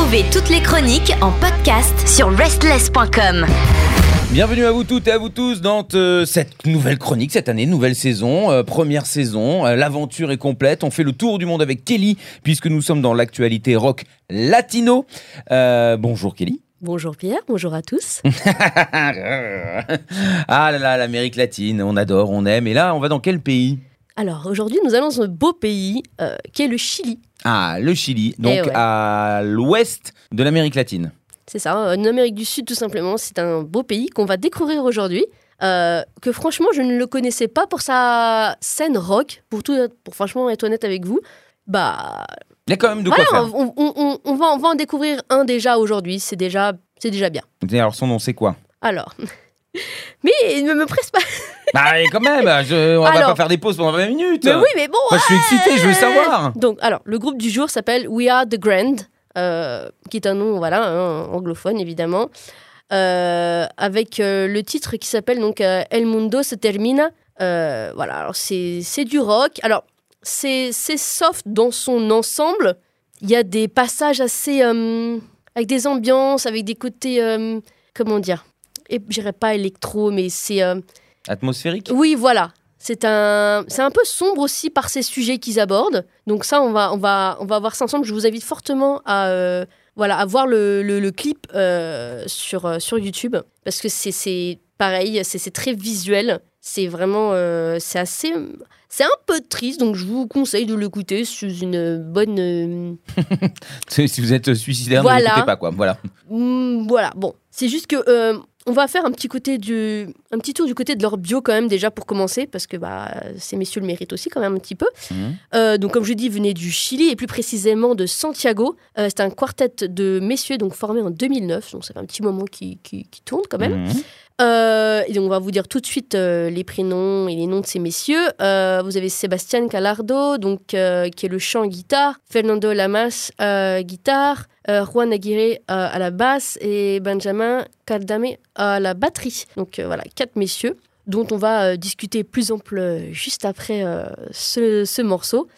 Retrouvez toutes les chroniques en podcast sur restless.com. Bienvenue à vous toutes et à vous tous dans euh, cette nouvelle chronique, cette année, nouvelle saison, euh, première saison. Euh, L'aventure est complète. On fait le tour du monde avec Kelly, puisque nous sommes dans l'actualité rock latino. Euh, bonjour Kelly. Bonjour Pierre, bonjour à tous. ah là là, l'Amérique latine, on adore, on aime. Et là, on va dans quel pays? Alors aujourd'hui, nous allons dans un beau pays euh, qui est le Chili. Ah, le Chili, donc Eh ouais. à l'ouest de l'Amérique latine. C'est ça, en Amérique du Sud tout simplement. C'est un beau pays qu'on va découvrir aujourd'hui. euh, que franchement, je ne le connaissais pas pour sa scène rock. Pour tout, pour franchement être honnête avec vous, bah Il y a quand même de voilà, quoi faire. on, on- on- on va, on va en découvrir un déjà aujourd'hui. C'est déjà, c'est déjà bien. Alors son nom, c'est quoi? Alors, mais ne me presse pas. Bah et quand même, je- on va Alors- pas faire des pauses pendant 20 minutes. Mais oui, mais bon. Je suis excité, je veux savoir. Donc, alors, le groupe du jour s'appelle We Are the Grand, euh, qui est un nom, voilà, hein, anglophone évidemment, euh, avec euh, le titre qui s'appelle donc euh, El Mundo se termina. Voilà, alors c'est du rock. Alors, c'est c'est soft dans son ensemble. Il y a des passages assez. avec des ambiances, avec des côtés. comment dire et, Je dirais pas électro, mais c'est. euh, Atmosphérique? Oui, voilà. C'est un, c'est un peu sombre aussi par ces sujets qu'ils abordent. Donc ça, on va, on va, on va voir ça ensemble. Je vous invite fortement à, euh, voilà, à voir le, le- le clip euh, sur, sur YouTube parce que c'est, c'est pareil, c'est, c'est très visuel. C'est vraiment, euh, c'est assez, c'est un peu triste. Donc je vous conseille de l'écouter sous une bonne, Si vous êtes suicidaire, Voilà. ne l'écoutez pas, quoi. Voilà. Mm, voilà, bon, c'est juste que on va faire un petit côté du, un petit tour du côté de leur bio quand même déjà pour commencer parce que bah ces messieurs le méritent aussi quand même un petit peu. Mhm. Euh, donc comme je dis, venez du Chili et plus précisément de Santiago. Euh, c'est un quartet de messieurs donc formé en 2009, donc ça fait un petit moment qui, qui, qui tourne quand même. Mhm. Euh, et donc on va vous dire tout de suite euh, les prénoms et les noms de ces messieurs. Euh, vous avez Sébastien Calardo, donc qui est le chant guitare, Fernando Lamas guitare, Juan Aguirre à la basse et Benjamin Cardame à la batterie. Donc voilà, quatre messieurs dont on va discuter plus ample juste après ce morceau.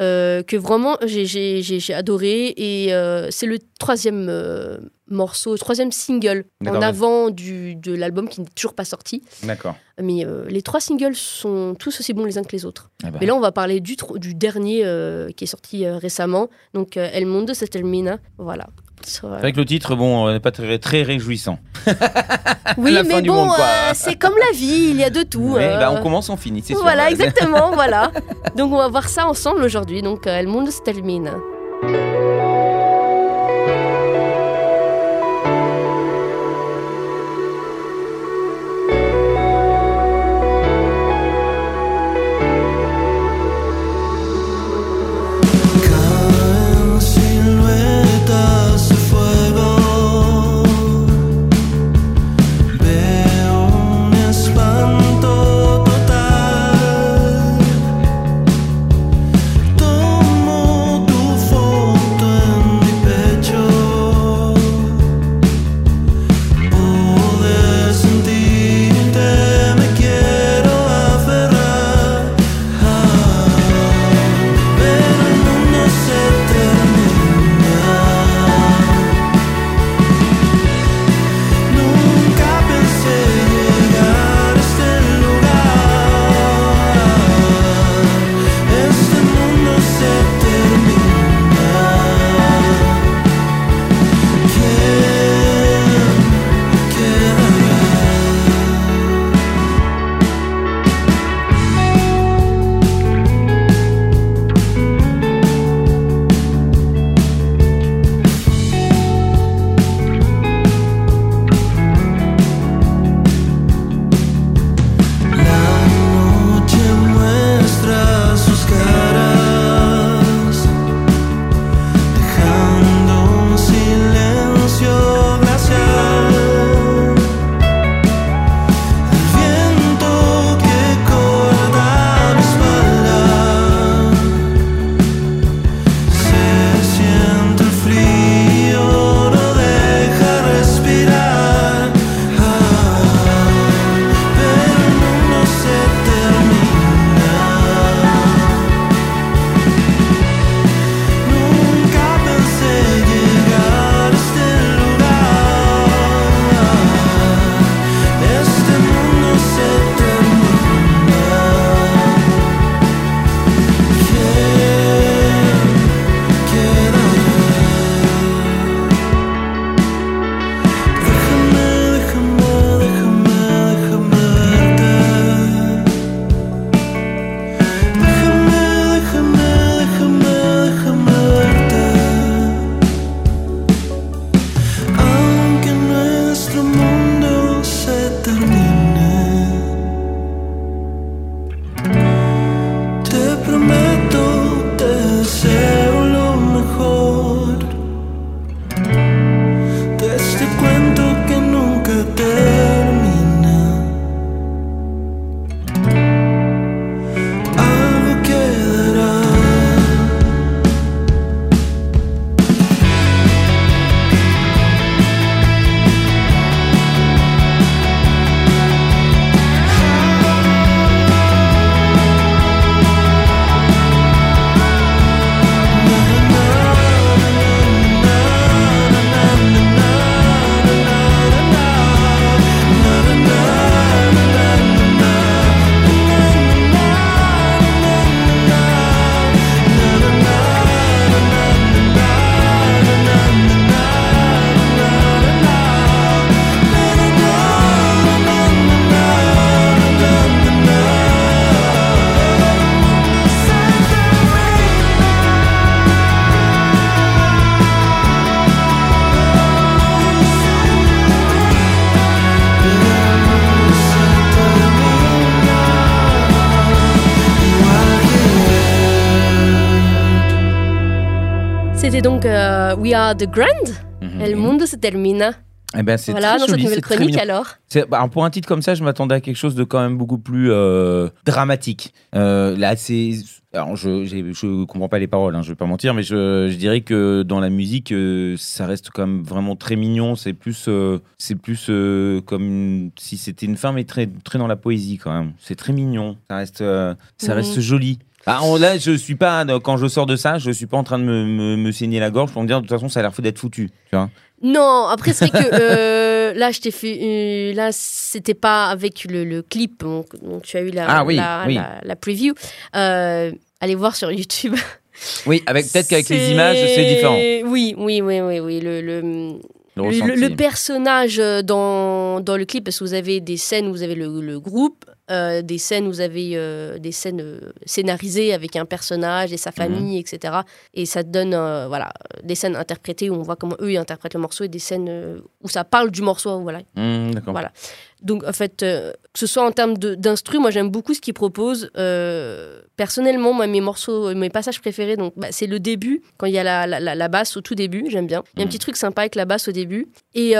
Euh, que vraiment j'ai- adoré et euh, c'est le troisième euh, morceau, troisième single en avant du, de l'album qui n'est toujours pas sorti. D'accord. Mais euh, les trois singles sont tous aussi bons les uns que les autres. Ah bah. Mais là, on va parler du, du dernier qui est sorti récemment. Donc, El Mundo se termina. Voilà. Euh, que le titre, bon, euh, n'est pas très, très réjouissant. Oui, la mais bon, euh, c'est comme la vie, il y a de tout. Ouais, euh, bah, on commence, on finit, c'est. Voilà, exactement, voilà. Donc, on va voir ça ensemble aujourd'hui. Donc, euh, El Mundo se. C'était donc euh, We Are the Grand, Mhm. El Mundo se termina. Eh ben, c'est Voilà, très dans cette joli, nouvelle c'est très chronique alors. Bah, pour un titre comme ça, je m'attendais à quelque chose de quand même beaucoup plus euh, dramatique. Euh, là, c'est. Alors, je, j'ai- je comprends pas les paroles, hein, je vais pas mentir, mais je, je dirais que dans la musique, euh, ça reste quand même vraiment très mignon. C'est plus, c'est plus comme si c'était une femme, mais très, très dans la poésie quand même. C'est très mignon. Ça reste, ça Mhm. reste joli. Ah, on- là, je suis pas quand je sors de ça, je suis pas en train de me, me, me saigner la gorge pour me dire de toute façon, ça a l'air fou d'être foutu. Tu vois Non, après c'est vrai que euh, là je t'ai fait euh, là c'était pas avec le, le clip donc, donc tu as eu la Ah oui, la, oui. la- la preview. Euh, allez voir sur YouTube. Oui, avec peut-être qu'avec les images, c'est différent. Oui, oui, oui, oui, oui. Le, le, Le personnage euh, dans, dans le clip, parce que vous avez des scènes où vous avez le, le groupe, euh, des scènes où vous avez euh, des scènes euh, scénarisées avec un personnage et sa famille, etc. Et ça te donne voilà, des scènes interprétées où on voit comment eux ils interprètent le morceau et des scènes où ça parle du morceau. Voilà. Mmh, D'accord. Voilà. Donc, en fait, que ce soit en termes de- d'instru, moi j'aime beaucoup ce qu'ils proposent. Personnellement, moi, mes morceaux, mes passages préférés, donc bah, c'est le début, quand il y a la, la- la- basse au tout début, j'aime bien. Il y a un Mhm. petit truc sympa avec la basse au début. Et,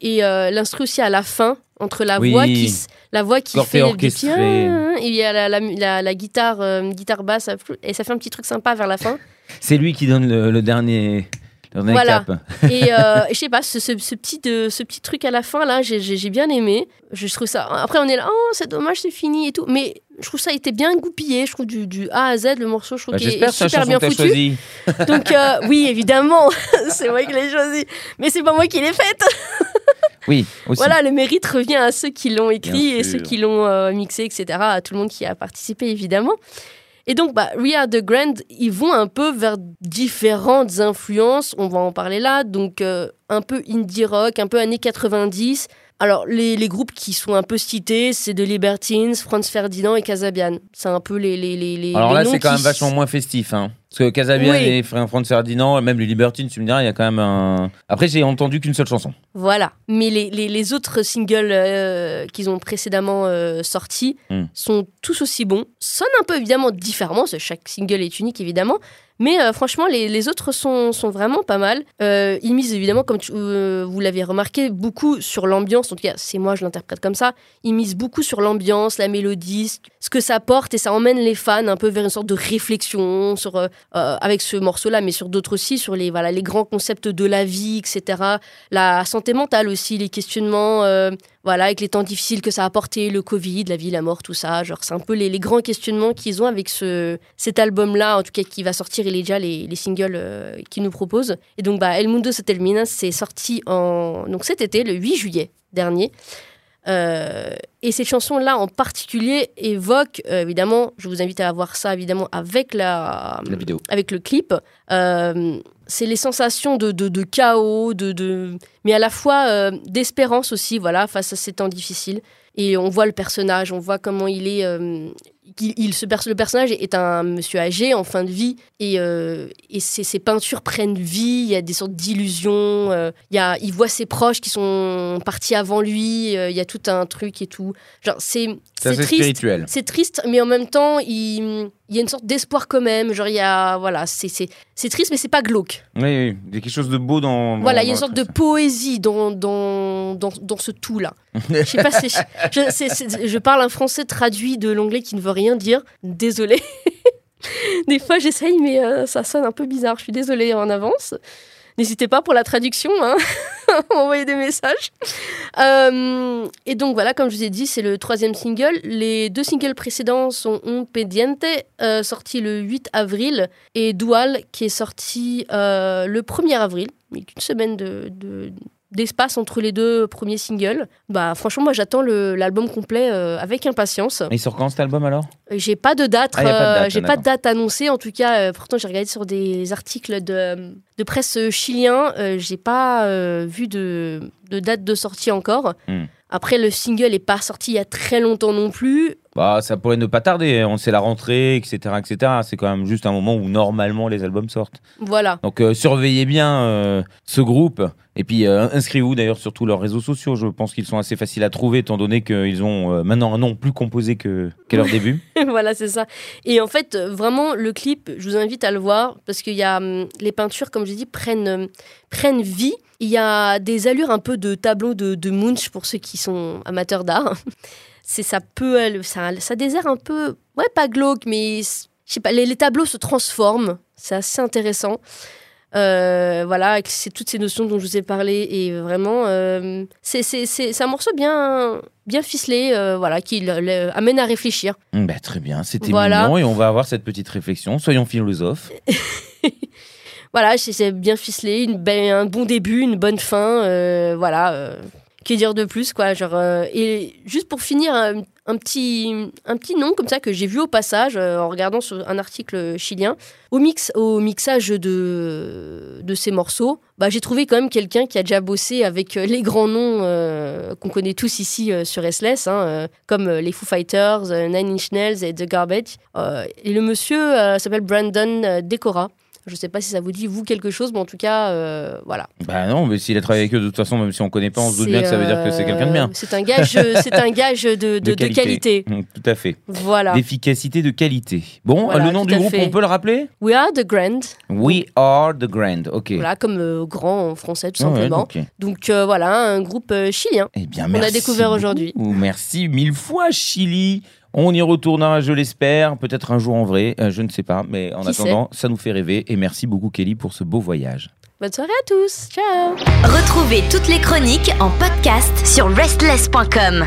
et l'instru aussi à la fin, entre la Oui. voix qui, la voix qui Corté fait le orchestré. piano, il y a la, la- la- la guitare, euh, guitare basse, et ça fait un petit truc sympa vers la fin. C'est lui qui donne le, le dernier, le dernier Voilà. cap. Et euh, je sais pas, ce, ce- ce petit, de, ce petit truc à la fin, là, j'ai- j'ai bien aimé. Je trouve ça. Après, on est là, oh, c'est dommage, c'est fini et tout. Mais je trouve ça a été bien goupillé. Je trouve du, du A à Z, le morceau, je trouve Bah, qu'il est super bien foutu. Donc, euh, oui, évidemment, c'est moi qui l'ai choisi. Mais c'est pas moi qui l'ai faite. Oui, aussi. Voilà, le mérite revient à ceux qui l'ont écrit Bien et sûr. ceux qui l'ont euh, mixé, etc. À tout le monde qui a participé, évidemment. Et donc, bah, We Are the Grand, ils vont un peu vers différentes influences. On va en parler là. Donc, euh, un peu indie rock, un peu années 90. Alors, les, les groupes qui sont un peu cités, c'est The Libertines, Franz Ferdinand et Casabian. C'est un peu les. les, les, les Alors les là, noms c'est quand qui même vachement moins festif. Hein. Parce que Casabian Oui. et Fr- Franz Ferdinand, même les Libertines, tu me diras, il y a quand même un. Après, j'ai entendu qu'une seule chanson. Voilà. Mais les, les- les autres singles euh, qu'ils ont précédemment euh, sortis Hmm. sont tous aussi bons. Sonnent un peu évidemment différemment, parce que chaque single est unique évidemment. Mais euh, franchement, les, autres sont, sont vraiment pas mal. Euh, ils misent évidemment, comme euh, vous l'avez remarqué, beaucoup sur l'ambiance. En tout cas, c'est moi, je l'interprète comme ça. Ils misent beaucoup sur l'ambiance, la mélodie, ce- que ça porte, et ça emmène les fans un peu vers une sorte de réflexion sur, avec ce morceau-là, mais sur d'autres aussi, sur les, voilà, les grands concepts de la vie, etc la santé mentale aussi, les questionnements, voilà, avec les temps difficiles que ça a apporté, le Covid, la vie, la mort, tout ça. Genre, c'est un peu les, grands questionnements qu'ils ont avec ce, cet album-là, en tout cas qui va sortir, il est déjà les, les singles euh, qu'ils nous proposent. Et donc, bah, El Mundo se termina, c'est sorti en, donc cet été, le 8 juillet dernier. Euh, et cette chanson-là en particulier évoque, euh, évidemment, je vous invite à voir ça évidemment avec la, La vidéo. avec le clip. Euh, c'est les sensations de, de, de chaos, de, de, mais à la fois d'espérance aussi, voilà, face à ces temps difficiles. Et on voit le personnage, on voit comment il est. il, il- ce perso- le personnage est un monsieur âgé en fin de vie et, euh, et ses, ses peintures prennent vie. Il y a des sortes d'illusions. euh, il, y a, il voit ses proches qui sont partis avant lui. euh, il y a tout un truc et tout. Genre, c'est C'est triste. spirituel. C'est triste, mais en même temps, il, il y a une sorte d'espoir quand même. Genre, il y a. Voilà, c'est- c'est c'est triste, mais c'est pas glauque. Oui, oui, il y a quelque chose de beau dans. dans- Voilà, il y a une sorte de poésie dans, dans, dans, dans ce tout-là. Je sais pas parle un français traduit de l'anglais qui ne veut rien dire. Désolée. Des fois, j'essaye, mais euh, ça sonne un peu bizarre. Je suis désolée en avance. N'hésitez pas pour la traduction, hein, à m'envoyer des messages. Euh, et donc voilà, comme je vous ai dit, c'est le troisième single. Les deux singles précédents sont Un Pediente, euh, sorti le 8 avril, et Dual, qui est sorti euh, le 1er avril. A qu'une semaine de, de- d'espace entre les deux premiers singles. Bah franchement, moi j'attends l'album complet euh, avec impatience. Et il sort quand cet album alors? J'ai pas de date, Ah, euh, date, j'ai pas de date annoncée. En tout cas, euh, pourtant j'ai regardé sur des articles de, de presse chilien, euh, j'ai pas euh, vu de, de date de sortie encore. Hmm. Après, le single est pas sorti il y a très longtemps non plus. Bah, ça pourrait ne pas tarder. On sait la rentrée, etc., etc. C'est quand même juste un moment où normalement les albums sortent. Voilà. Donc euh, surveillez bien euh, ce groupe. Et puis euh, inscrivez-vous d'ailleurs sur tous leurs réseaux sociaux. Je pense qu'ils sont assez faciles à trouver étant donné qu'ils ont maintenant un nom plus composé que, qu'à leur début. voilà, c'est ça. Et en fait, vraiment, le clip, je vous invite à le voir parce qu'il y a hum, les peintures, comme je dis, prennent, euh, prennent vie. Il y a des allures un peu de tableau de, de Munch pour ceux qui sont amateurs d'art. C'est ça peut, ça, ça désert un peu, ouais, pas glauque, mais je sais pas, les, les tableaux se transforment. C'est assez intéressant. Euh, voilà, avec ces- toutes ces notions dont je vous ai parlé et vraiment, euh, c'est c'est- c'est- c'est un morceau bien, bien ficelé, euh, voilà, qui le- le- amène à réfléchir. Hum, bah, très bien, c'était Voilà. mignon et on va avoir cette petite réflexion. Soyons philosophes. Voilà, c'est- c'est bien ficelé, une belle- un bon début, une bonne fin, voilà. Que dire de plus, quoi. Genre, euh, et juste pour finir, un, petit, un petit nom comme ça que j'ai vu au passage euh, en regardant sur un article chilien. Au, mix, au mixage de, de ces morceaux, bah, j'ai trouvé quand même quelqu'un qui a déjà bossé avec euh, les grands noms qu'on connaît tous ici sur SLS, hein, euh, comme les Foo Fighters, Nine Inch Nails et The Garbage. Et le monsieur s'appelle Brandon Decora. Je sais pas si ça vous dit, vous, quelque chose, mais en tout cas, euh, voilà. Bah non, mais s'il a travaillé avec eux, de toute façon, même si on connaît pas, on se doute bien que ça veut dire que c'est quelqu'un de bien. euh, C'est un gage, c'est un gage de, de- de qualité. Hum, Tout à fait. Voilà. D'efficacité, de qualité. Bon, Voilà, le nom du groupe, fait. on peut le rappeler? We are the grand. We are the Grand. Ok. Voilà, comme euh, grand en français, tout Ah ouais, simplement. Donc euh, voilà, un groupe euh, chilien. Eh bien, On a merci découvert aujourd'hui. Merci mille fois, Chili. On y retournera, je l'espère, peut-être un jour en vrai, euh, je ne sais pas, mais en Qui attendant, ça nous fait rêver. Et merci beaucoup, Kelly, pour ce beau voyage. Bonne soirée à tous. Ciao. Retrouvez toutes les chroniques en podcast sur restless.com.